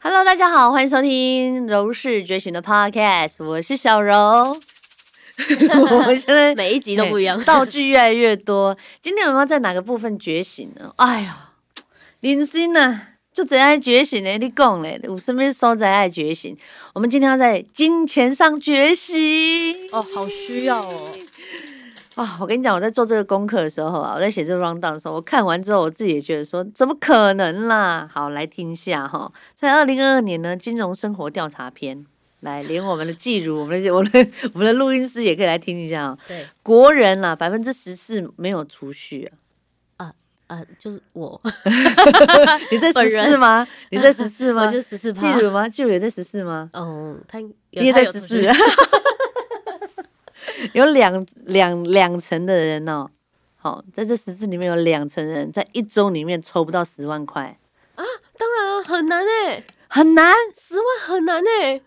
Hello，大家好，欢迎收听柔氏觉醒的 Podcast，我是小柔。我们现在每一集都不一样道具越来越多。今天我们要在哪个部分觉醒呢？哎呀，林心呐，就怎爱觉醒呢？你讲嘞，我身边所在爱觉醒。我们今天要在金钱上觉醒。哦，好需要哦。啊，我跟你讲，我在做这个功课的时候啊，我在写这个 round down 的时候，我看完之后，我自己也觉得说，怎么可能啦？好，来听一下哈，在二零二二年呢，金融生活调查篇，来，连我们的季如，我们的我们的我们的录音师也可以来听一下哦。对国人啦，百分之十四没有储蓄啊，啊，就是我，你在十四吗？你在十四吗？我就十四季趴。如吗？季如也在十四吗？嗯，他你也在十四，有两两两成的人哦，好，在这十次里面有两成人在一周里面抽不到十万块啊，当然啊，很难哎，很难十万很难哎。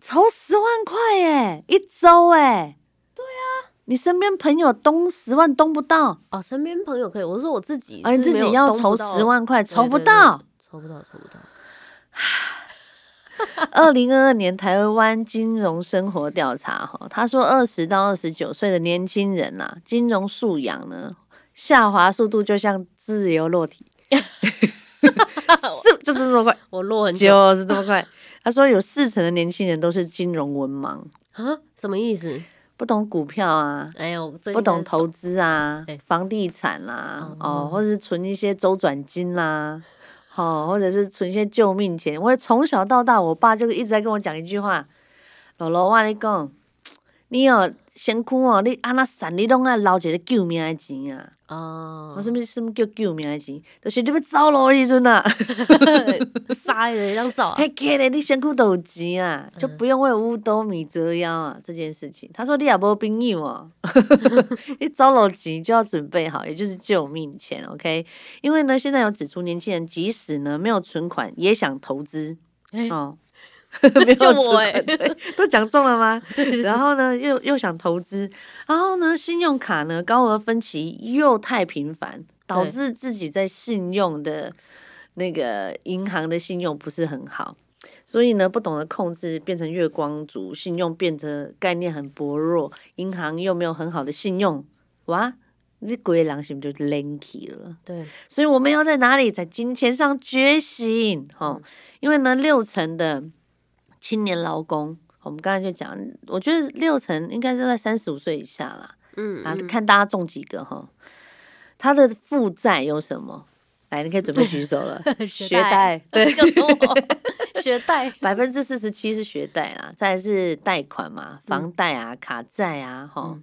抽十万块耶，一周哎。对啊，你身边朋友东十万东不到，哦，身边朋友可以，我说我自己啊，你自己要筹动不到十万块，筹不到。抽不到，抽不到。二零二二年台湾金融生活调查哈，他说二十到二十九岁的年轻人呐、金融素养呢下滑速度就像自由落体，就 就是这么快，我落很久。就是这么快。他说有四成的年轻人都是金融文盲，啊？什么意思？不懂股票啊，哎呦，不懂投资啊哎，房地产啦、哦。哦，或者是存一些周转金啦、哦，或者是存些救命钱。我从小到大，我爸就一直在跟我讲一句话：“姥姥，我跟你讲，你哦，身躯哦，你安那散，你拢爱留一个救命的钱啊！哦我，什物什么叫救命的钱？就是你要走路的时阵啊，杀人一张照啊嘿，给咧，你身躯都有钱啊，就不用为五斗米折腰啊这件事情。他说你也无朋友哦，你走路钱就要准备好，也就是救命钱，OK？因为呢，现在有指出年轻人即使呢没有存款，也想投资哎哦。没有就我存款欸。对，都讲中了吗？然后呢，又又想投资，然后呢，信用卡呢高额分期又太频繁，导致自己在信用的那个银行的信用不是很好，所以呢，不懂得控制，变成月光族，信用变得概念很薄弱，银行又没有很好的信用，哇，你鬼狼是不是就 lanky 了？对，所以我们要在哪里？在金钱上觉醒哦，因为呢，六成的青年劳工，我们刚才就讲，我觉得六成应该是在三十五岁以下啦。啊，嗯啊看大家中几个哈。他的负债有什么？来，你可以准备举手了。学贷，对，就是我 学贷。百分之四十七是学贷啦，再来是贷款嘛，房贷啊、卡债啊，哈、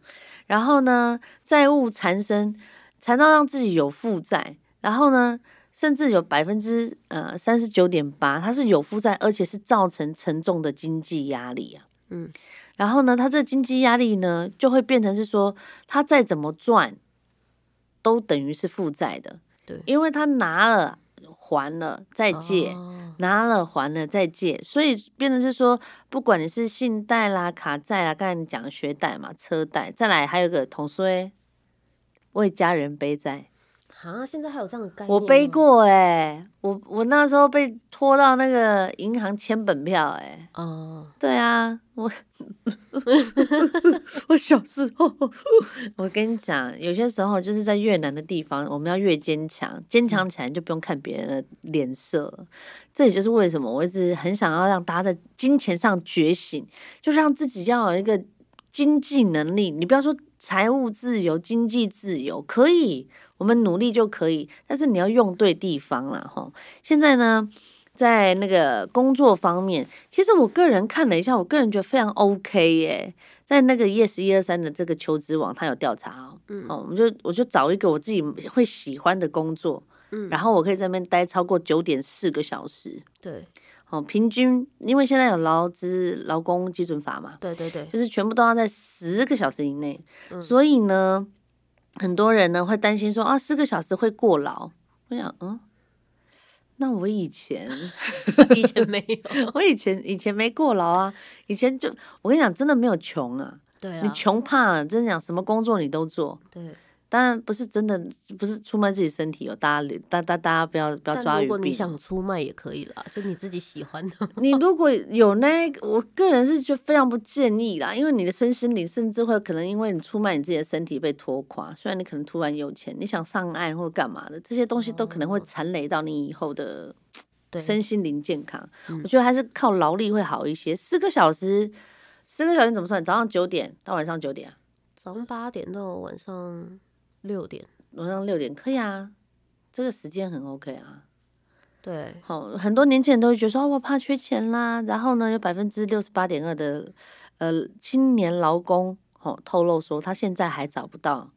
然后呢，债务缠身，缠到让自己有负债，然后呢，甚至有百分之呃三十九点八，它是有负债，而且是造成沉重的经济压力啊。嗯，然后呢，它这经济压力呢，就会变成是说，他再怎么赚，都等于是负债的。对因为他拿了还了再借，哦拿了还了再借，所以变成是说，不管你是信贷啦、卡债啦，刚才你讲学贷嘛、车贷，再来还有个同说，为家人背债，啊，现在还有这样的概念？我背。过哎、我我那时候被拖到那个银行签本票哎、哦，对啊，我 我小时候，我跟你讲，有些时候就是在越南的地方，我们要越坚强，坚强起来就不用看别人的脸色。这也就是为什么我一直很想要让大家在金钱上觉醒，就让自己要有一个经济能力。你不要说财务自由、经济自由，可以，我们努力就可以，但是你要用对地方啦，哈。现在呢？在那个工作方面，其实我个人看了一下，我个人觉得非常 OK 耶。在那个 Yes 一二三的这个求职网，他有调查哦，嗯哦，我们就我就找一个我自己会喜欢的工作，嗯然后我可以在那边待超过九点四个小时，对哦，平均因为现在有劳资劳工基准法嘛，对对对，就是全部都要在十个小时以内，嗯所以呢，很多人呢会担心说啊，四个小时会过劳。我想，嗯，那我以前 以前没有。我以前以前没过劳啊，以前就我跟你讲，真的没有穷啊。对啊，你穷怕了，真的讲什么工作你都做。对当然不是真的，不是出卖自己身体哦，大家大大大家不要不要抓鱼如果。你想出卖也可以啦，就你自己喜欢的。你如果有那个，我个人是就非常不建议啦，因为你的身心灵甚至会可能因为你出卖你自己的身体被拖垮。虽然你可能突然有钱，你想上岸或干嘛的，这些东西都可能会残累到你以后的，身心灵健康。我觉得还是靠劳力会好一些。四个小时，四个小时怎么算？早上九点到晚上九点啊，早上八点到晚上六点，晚上六点可以啊，这个时间很 OK 啊。对，好，很多年轻人都会觉得说，哦我怕缺钱啦。然后呢，有百分之六十八点二的呃青年劳工，哦，透露说他现在还找不到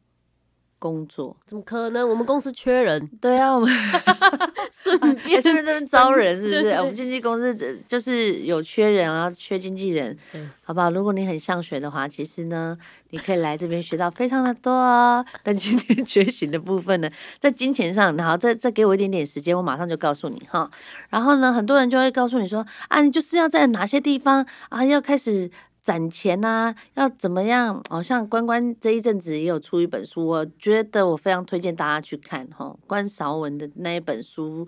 工作。怎么可能？我们公司缺人，对啊，我们 顺哎便这边这边招人是不是？我们经纪公司呃就是有缺人啊，缺经纪人对，好不好？如果你很想学的话，其实呢，你可以来这边学到非常的多哦。但今天 觉醒的部分呢，在金钱上，好，再再给我一点点时间，我马上就告诉你哈。然后呢，很多人就会告诉你说，啊，你就是要在哪些地方啊，要开始。攒钱呐、要怎么样？好、像关关这一阵子也有出一本书，我觉得我非常推荐大家去看哈。关韶文的那一本书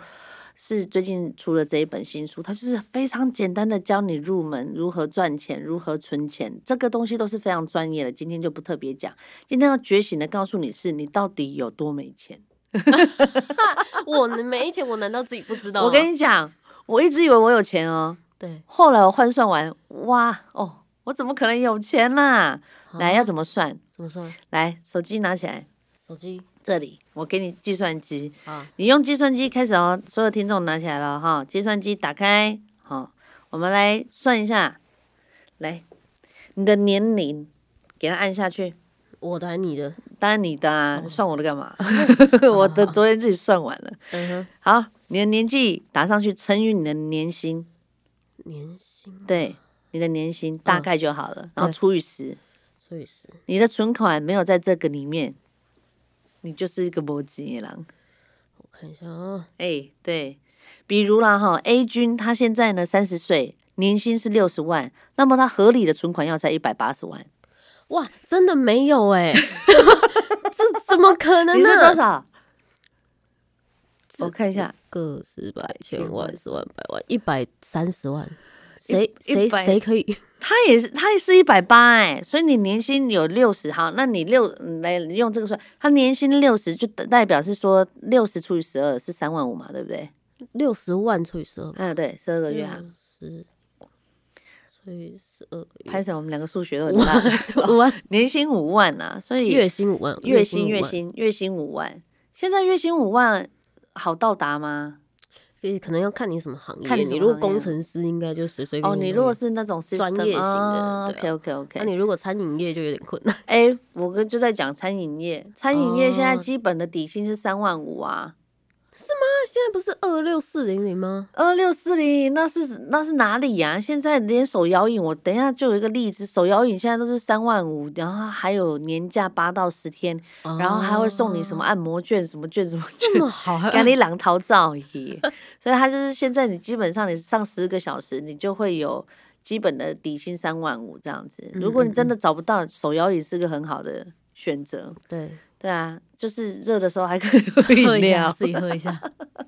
是最近出了这一本新书，它就是非常简单的教你入门如何赚钱、如何存钱，这个东西都是非常专业的。今天就不特别讲，今天要觉醒的告诉你是你到底有多没钱。我没钱，我难道自己不知道？我跟你讲，我一直以为我有钱哦，对，后来我换算完，哇哦，我怎么可能有钱啦？来，要怎么算？怎么算？来，手机拿起来，手机这里我给你计算机，啊，你用计算机开始哦。所有听众拿起来了哈，计算机打开，好，我们来算一下，来，你的年龄给它按下去。我的还是你的？当然你的啊，算我的干嘛？我的昨天自己算完了。嗯哼，好，你的年纪打上去乘以你的年薪，年薪对，你的年薪大概就好了，然后除以十。除以十，你的存款没有在这个里面，你就是一个摩羯狼。我看一下啊，哎、对，比如啦哈，A 君他现在呢三十岁，年薪是六十万，那么他合理的存款要在一百八十万。哇，真的没有哎、这怎么可能你是多？少？我看一下，个十百千万十万百万一百三十万，谁谁谁可以？他也是，他也是一百八哎，所以你年薪有六十，哈，那你六嗯来用这个算，他年薪六十就代表是说六十除以十二是三万五嘛，对不对？六十万除以十二，嗯，对，十二个月啊。十除以十二拍成我们两个数学都很烂，五万，年薪五万啊，所以月薪五万，月薪，月薪月薪五万，现在月薪五万好到达吗？可能要看你什么行业。看你你如果工程师，应该就随随便哦，便哦你如果是那种专业型的 OK OK OK，那你如果餐饮业就有点困难。哎、我跟就在讲餐饮业，餐饮业现在哦基本的底薪是三万五啊，那现在不是二六四零零吗？二六四零零那是那是哪里呀、现在连手摇饮，我等一下就有一个例子，手摇饮现在都是三万五，然后还有年假八到十天，然后还会送你什么按摩券、什么券、什么券这，么好，还 给你两套照耶。所以它就是现在你基本上你上十个小时，你就会有基本的底薪三万五这样子。如果你真的找不到，手摇饮是个很好的选择。对，对啊，就是热的时候还可以喝一下料，自己喝一下。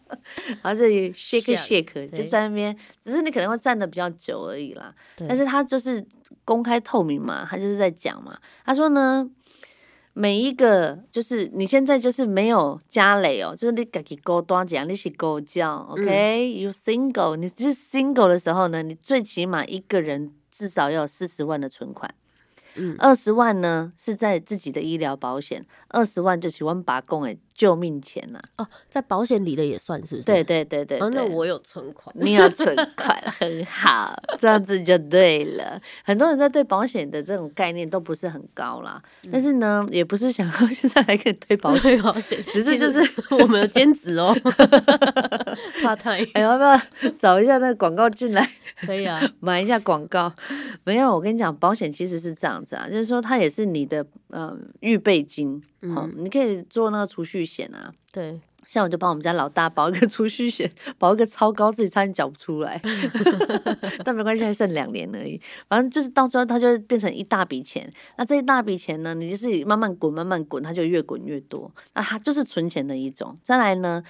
然后这里 shake shake 就在那边，只是你可能会站的比较久而已啦。但是他就是公开透明嘛，他就是在讲嘛。他说呢，每一个就是你现在就是没有家累哦，就是你自己勾多讲，你是勾叫，OK？You、single，你是 single 的时候呢，你最起码一个人至少要有四十万的存款。嗯。二十万呢是在自己的医疗保险，二十万就是我们把供的救命钱呐、哦，在保险里的也算是不是？对对对对哦，那我有存款。你有存款，很好，这样子就对了。很多人在对保险的这种概念都不是很高啦，但是呢，也不是想要 现在来给你推保险，保险，只是就是 我们的兼职哦，怕太哎，要不要找一下那个广告进来可以啊。买一下广告？没有，我跟你讲，保险其实是这样子啊，就是说它也是你的呃预备金，哦，你可以做那个储蓄险啊，对，像我就帮我们家老大保一个储蓄险，保一个超高，自己差点缴不出来，但没关系，还剩两年而已。反正就是到最后，它就会变成一大笔钱。那这一大笔钱呢，你就是慢慢滚，慢慢滚，它就越滚越多。那它就是存钱的一种。再来呢，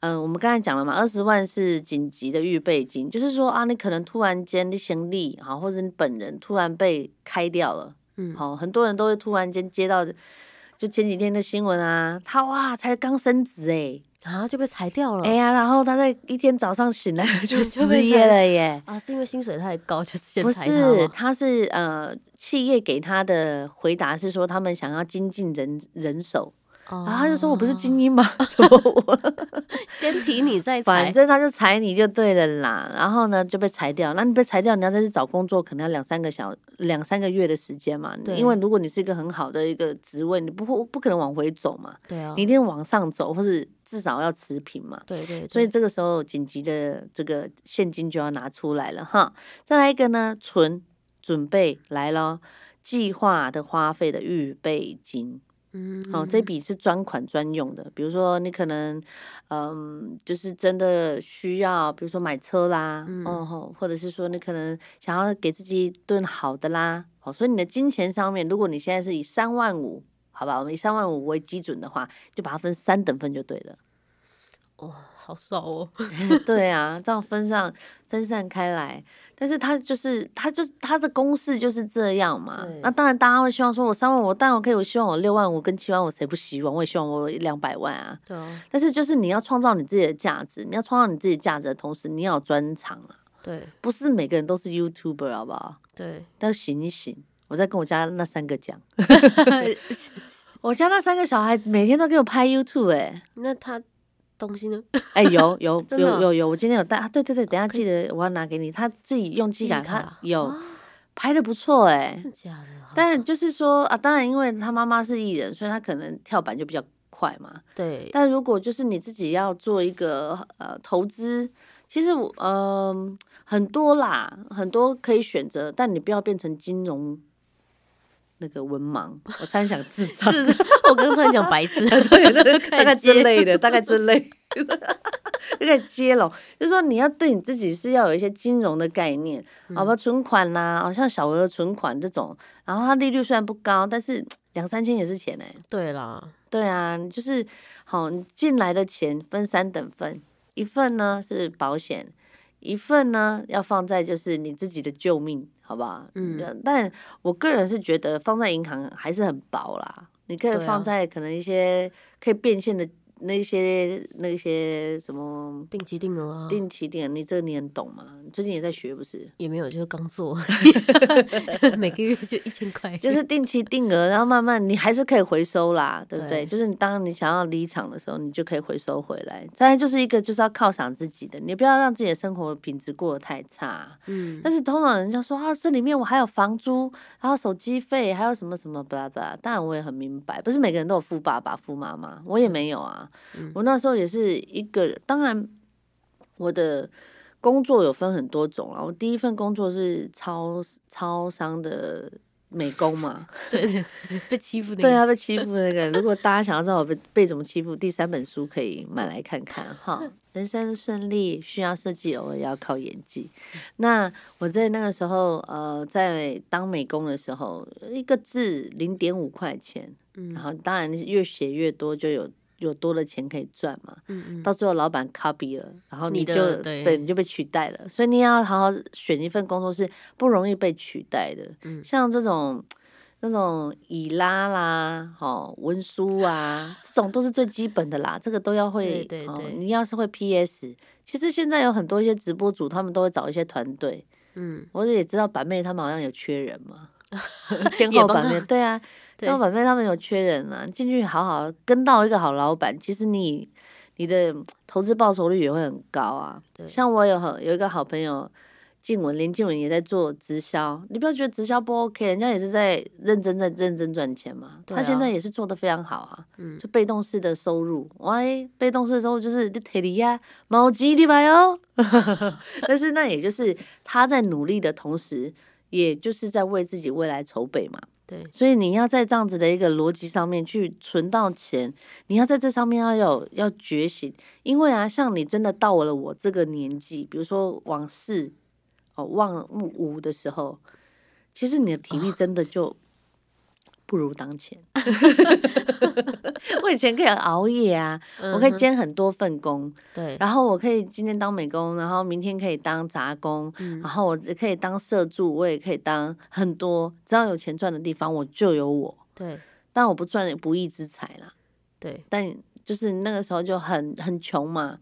嗯，我们刚才讲了嘛，二十万是紧急的预备金，就是说啊，你可能突然间你行李啊，或者你本人突然被开掉了，嗯，好，很多人都会突然间接到。就前几天的新闻啊，他哇才刚升职哎，啊就被裁掉了。哎呀，然后他在一天早上醒来 就失业了耶。啊，是因为薪水太高就先裁他不是，他是呃，企业给他的回答是说，他们想要精进人人手。然后他就说：“我不是精英吗？怎么我 先提你再 裁？反正他就裁你就对了啦。然后呢就被裁掉。那你被裁掉，你要再去找工作，可能要两三个小两三个月的时间嘛。因为如果你是一个很好的一个职位，你不会不可能往回走嘛。对啊，你一定往上走，或是至少要持平嘛。对对。所以这个时候紧急的这个现金就要拿出来了哈。再来一个呢，存准备来了，计划的花费的预备金。嗯，好，这笔是专款专用的。比如说，你可能，嗯，就是真的需要，比如说买车啦，哦，或者是说你可能想要给自己一顿好的啦，好，所以你的金钱上面，如果你现在是以三万五，好吧，我们以三万五为基准的话，就把它分三等份就对了。哦。好少哦，对啊，这样分散分散开来，但是他就是他就是他的公式就是这样嘛。那当然，大家会希望说，我三万，我当然可以，我希望我六万五跟七万，五谁不希望？我也希望我两百万啊。对啊。但是就是你要创造你自己的价值，你要创造你自己价值的同时，你要有专长啊。对。不是每个人都是 YouTuber，好不好？对。但醒一醒，我在跟我家那三个讲。我家那三个小孩每天都给我拍 YouTube，哎，那他。东西呢？哎，有有 有有有，我今天有带啊！对对对，等下记得我要拿给你。他自己用机卡，他有拍的不错哎，假的。但就是说啊，当然因为他妈妈是艺人，所以他可能跳板就比较快嘛。对。但如果就是你自己要做一个呃投资，其实我嗯很多啦，很多可以选择，但你不要变成金融。那个文盲，我差点想自 障，我刚刚差点讲白痴，对，大概之类的，大概之类，有点接龙，就是说你要对你自己是要有一些金融的概念，好吧，存款啦，好像小额存款这种，然后它利率虽然不高，但是两三千也是钱哎，对啦，对啊，就是好，你进来的钱分三等份，一份呢是保险，一份呢要放在就是你自己的救命。好吧，嗯，但我个人是觉得放在银行还是很薄啦，你可以放在可能一些可以变现的。那些那些什么定期定额啊，定期定额，你这个你很懂吗？最近也在学不是？也没有，就是刚做，每个月就一千块，就是定期定额，然后慢慢你还是可以回收啦，对不对？就是你当你想要离场的时候，你就可以回收回来。再来就是一个就是要犒赏自己的，你不要让自己的生活品质过得太差。嗯，但是通常人家说啊，这里面我还有房租，然后手机费，还有什么什么巴拉巴拉。当然我也很明白，不是每个人都有富爸爸、富妈妈，我也没有啊。我那时候也是一个，当然我的工作有分很多种啊。我第一份工作是超超商的美工嘛，对对对，被欺负的，对啊，被欺负那个。如果大家想要知道我被被怎么欺负，第三本书可以买来看看哈。人生顺利需要设计，偶尔要靠演技。那我在那个时候，呃，在当美工的时候，一个字零点五块钱，然后当然越写越多就有。有多的钱可以赚嘛？嗯嗯，到最后老板 copy 了，然后你就对你就被取代了。所以你要好好选一份工作是不容易被取代的。嗯，像这种那种以拉啦、哦文书啊，这种都是最基本的啦，这个都要会。对对，你要是会 PS，其实现在有很多一些直播主，他们都会找一些团队。嗯，我也知道板妹他们好像有缺人嘛，天后板妹对啊。那反正他们有缺人啊，进去好好跟到一个好老板，其实你你的投资报酬率也会很高啊。像我有有一个好朋友静文，林静文也在做直销，你不要觉得直销不 OK，人家也是在认真在认真赚钱嘛。他现在也是做的非常好啊，就被动式的收入，喂，被动式的收入就是铁力呀，毛鸡的吧哟。但是那也就是他在努力的同时，也就是在为自己未来筹备嘛。对，所以你要在这样子的一个逻辑上面去存到钱，你要在这上面要有要觉醒，因为啊，像你真的到了我这个年纪，比如说往事哦望五的时候，其实你的体力真的就不如当前。我以前可以熬夜啊，我可以兼很多份工，对，然后我可以今天当美工，然后明天可以当杂工，然后我也可以当社助，我也可以当很多，只要有钱赚的地方，我就有我。对，但我不赚不义之财啦。对，但就是那个时候就很很穷嘛，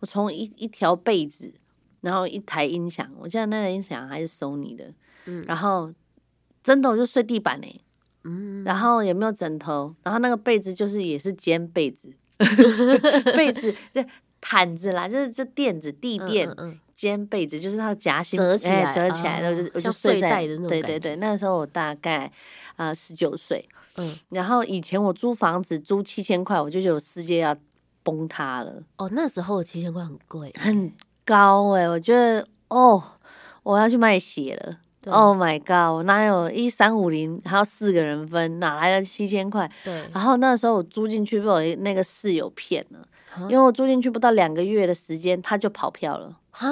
我从一一条被子，然后一台音响，我记得那台音响还是 Sony 的，嗯然后真的我就睡地板呢、嗯，然后也没有枕头，然后那个被子就是也是尖被子，被子这毯子啦，就是这垫子地嗯垫。嗯嗯尖被子就是它的夹心折起来哎折起来然，啊我就我就睡在对对对，那个时候我大概啊十九岁，嗯，然后以前我租房子租七千块，我就觉得我世界要崩塌了，哦，那时候七千块很贵，很高哎、我觉得哦，我要去卖血了。对 Oh my god！我哪有一三五零还要四个人分，哪来的七千块？对，然后那时候我租进去被我那个室友骗了，啊因为我租进去不到两个月的时间，他就跑票了。哈，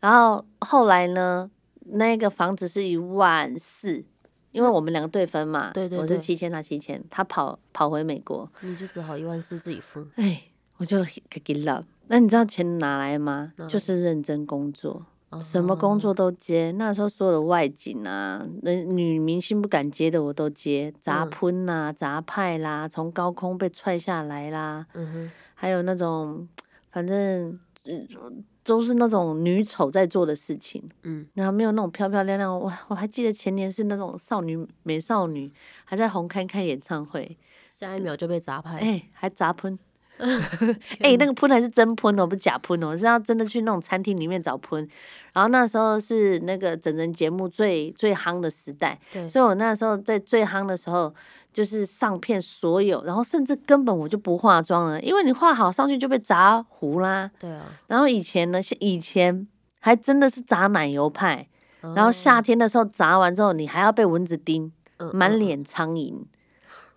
然后后来呢，那个房子是一万四，因为我们两个对分嘛，对对对我是七千，他七千，他跑跑回美国，你就只好一万四自己付，哎，我就 给给了。那你知道钱哪来吗？就是认真工作，哦什么工作都接。那时候所有的外景啊，那女明星不敢接的我都接，砸嗯喷啦、砸派啦，从高空被踹下来啦，还有那种反正。嗯都是那种女丑在做的事情，嗯，然后没有那种漂漂亮亮。我我还记得前年是那种少女美少女，还在红磡开演唱会，下一秒就被砸拍，哎、还砸喷，哎、那个喷还是真喷哦，不是假喷哦，是要真的去那种餐厅里面找喷。然后那时候是那个整人节目最最夯的时代，对，所以我那时候在最夯的时候，就是上片所有，然后甚至根本我就不化妆了，因为你化好上去就被砸糊啦。对啊，然后以前呢，是以前还真的是砸奶油派，然后哦夏天的时候砸完之后，你还要被蚊子叮，嗯满脸苍蝇。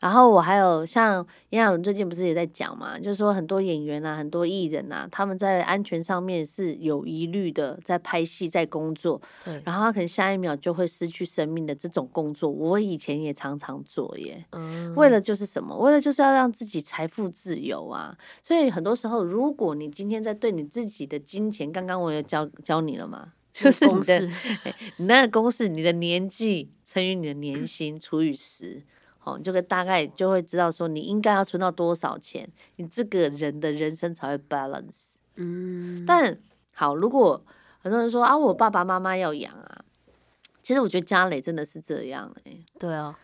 然后我还有像炎亚纶最近不是也在讲嘛，就是说很多演员啊，很多艺人啊，他们在安全上面是有疑虑的，在拍戏在工作，对，然后他可能下一秒就会失去生命的这种工作，我以前也常常做耶。嗯，为了就是什么？为了就是要让自己财富自由啊！所以很多时候，如果你今天在对你自己的金钱，刚刚我有教教你了嘛，就是公 你的式，你那个公式，你的年纪乘以你的年薪除以十，哦，你就会大概就会知道说你应该要存到多少钱，你这个人的人生才会 balance。嗯，但好，如果很多人说啊，我爸爸妈妈要养啊，其实我觉得家磊真的是这样哎、对啊，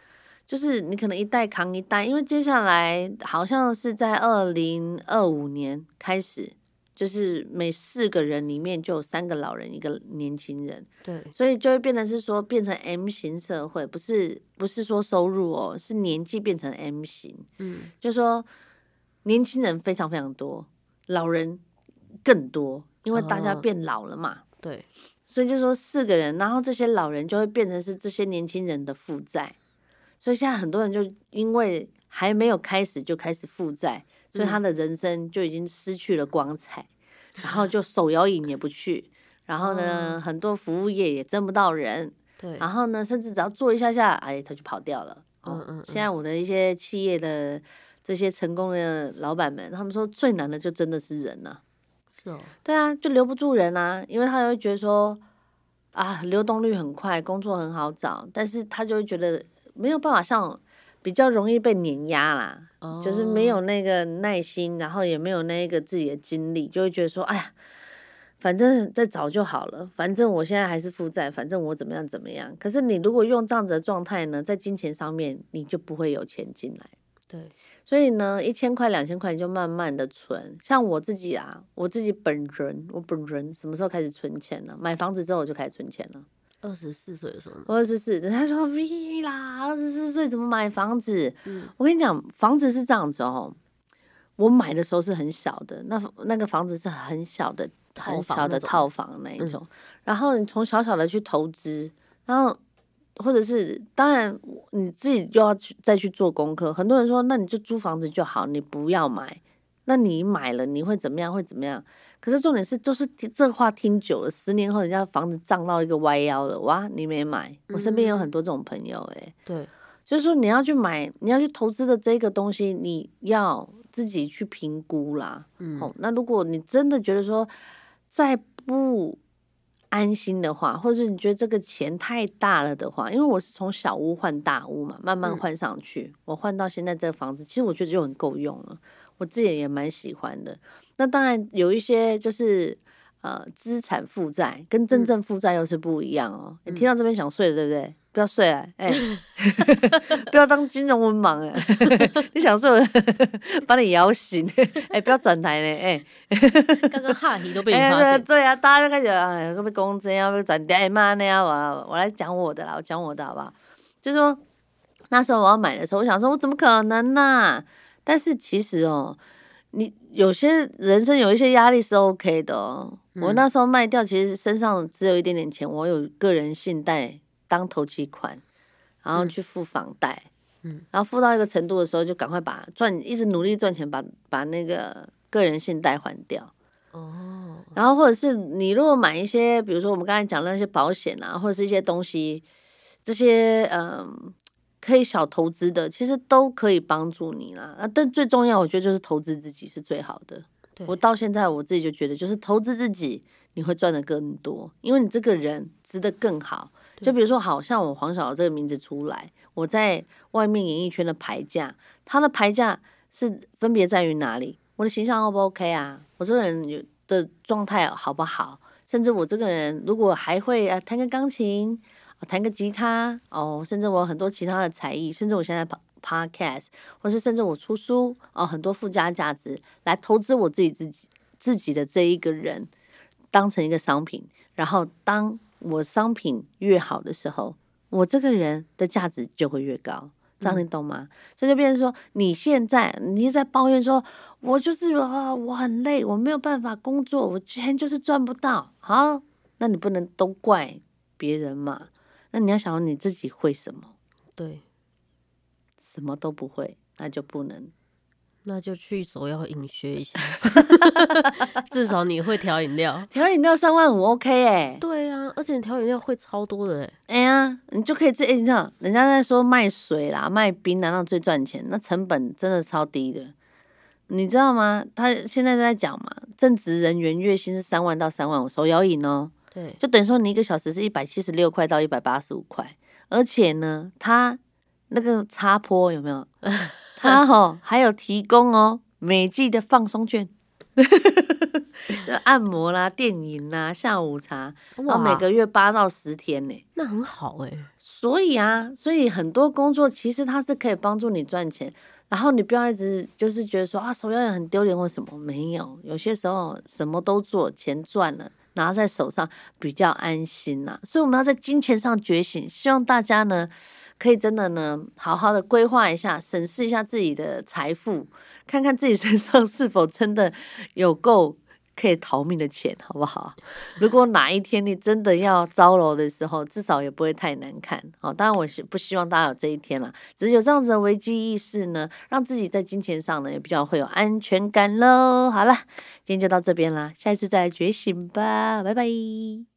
就是你可能一代扛一代，因为接下来好像是在二零二五年开始，就是每四个人里面就有三个老人，一个年轻人，对，所以就会变成是说变成 M 型社会，不是不是说收入哦，是年纪变成 M 型，嗯，就说年轻人非常非常多，老人更多，因为大家哦。变老了嘛。对，所以就说四个人，然后这些老人就会变成是这些年轻人的负债，所以现在很多人就因为还没有开始就开始负债，所以他的人生就已经失去了光彩，然后 就手摇饮也不去，然后呢，很多服务业也挣不到人，对，然后呢，甚至只要做一下下，哎，他就跑掉了。哦，嗯。嗯现在我的一些企业的这些成功的老板们，他们说最难的就真的是人呐、是哦，对啊，就留不住人啊，因为他会觉得说啊，流动率很快，工作很好找，但是他就会觉得没有办法像比较容易被碾压啦，就是没哦有那个耐心，然后也没有那个自己的精力，就会觉得说，哎呀，反正再找就好了，反正我现在还是负债，反正我怎么样怎么样。可是你如果用这样子的状态呢，在金钱上面，你就不会有钱进来。对，所以呢，一千块、两千块你就慢慢的存。像我自己啊，我自己本人，我本人什么时候开始存钱呢？买房子之后我就开始存钱了。二十四岁的时候二十四，人家说屁啦，二十四岁怎么买房子？嗯我跟你讲，房子是这样子哦。我买的时候是很小的，那那个房子是很小的、很小的套房那一种。然后你从小小的去投资，然后或者是当然你自己就要去再去做功课。很多人说，那你就租房子就好，你不要买。那你买了你会怎么样？会怎么样？可是重点是，就是这话听久了，十年后人家房子涨到一个歪腰了，哇，你没买。我身边有很多这种朋友，诶，对，就是说你要去买，你要去投资的这个东西，你要自己去评估啦。嗯，好，那如果你真的觉得说再不安心的话，或者是你觉得这个钱太大了的话，因为我是从小屋换大屋嘛，慢慢换上去，我换到现在这个房子，其实我觉得就很够用了。我自己也蛮喜欢的。那当然有一些就是呃资产负债跟真正负债又是不一样哦。你听到这边想睡了对不对？不要睡啊！哎，不要当金融文盲哎！你想睡，把你摇醒！哎，不要转台呢！哎，刚刚哈题都被你发现。对啊，大家都开始哎，会不会公资要不要转台？哎妈那样我我来讲我的啦，我讲我的好不好？就说那时候我要买的时候，我想说，我怎么可能呢？但是其实哦，你有些人生有一些压力是 OK 的哦。我那时候卖掉，其实身上只有一点点钱，我有个人信贷当投机款，然后去付房贷，嗯，然后付到一个程度的时候，就赶快把赚，一直努力赚钱，把把那个个人信贷还掉。哦，然后或者是你如果买一些，比如说我们刚才讲的那些保险啊，或者是一些东西，这些嗯。可以小投资的，其实都可以帮助你啦。啊，但最重要，我觉得就是投资自己是最好的。我到现在我自己就觉得，就是投资自己，你会赚的更多，因为你这个人值得更好。就比如说，好像我黄小这个名字出来，我在外面演艺圈的牌价，他的牌价是分别在于哪里？我的形象 O 不 OK 啊？我这个人有的状态好不好？甚至我这个人如果还会啊弹个钢琴。弹个吉他哦，甚至我有很多其他的才艺，甚至我现在 podcast，或是甚至我出书哦，很多附加价值来投资我自己自己自己的这一个人，当成一个商品，然后当我商品越好的时候，我这个人的价值就会越高，这样你懂吗？所以就变成说，你现在你在抱怨说，我就是啊，我很累，我没有办法工作，我钱就是赚不到，好，那你不能都怪别人嘛。那你要想你自己会什么？对，什么都不会，那就不能。那就去手摇饮学一下，至少你会调饮料。调饮料三万五，OK 哎。对啊，而且调饮料会超多的哎。哎呀，你就可以这哎，你知道人家在说卖水啦、卖冰难道最赚钱？那成本真的超低的，你知道吗？他现在在讲嘛，正职人员月薪是三万到三万五，手摇饮哦。对，就等于说你一个小时是一百七十六块到一百八十五块，而且呢，它那个插坡有没有？它哈还有提供哦，每季的放松券，按摩啦、电影啦、下午茶，然后每个月八到十天呢，那很好哎。所以啊，所以很多工作其实它是可以帮助你赚钱，然后你不要一直就是觉得说啊，手要也很丢脸或什么，没有，有些时候什么都做，钱赚了。拿在手上比较安心呐，所以我们要在金钱上觉醒。希望大家呢，可以真的呢，好好的规划一下，审视一下自己的财富，看看自己身上是否真的有够。可以逃命的钱，好不好？如果哪一天你真的要招楼的时候，至少也不会太难看。哦，当然我是不希望大家有这一天了，只是有这样子的危机意识呢，让自己在金钱上呢也比较会有安全感喽。好了，今天就到这边啦，下一次再来觉醒吧，拜拜。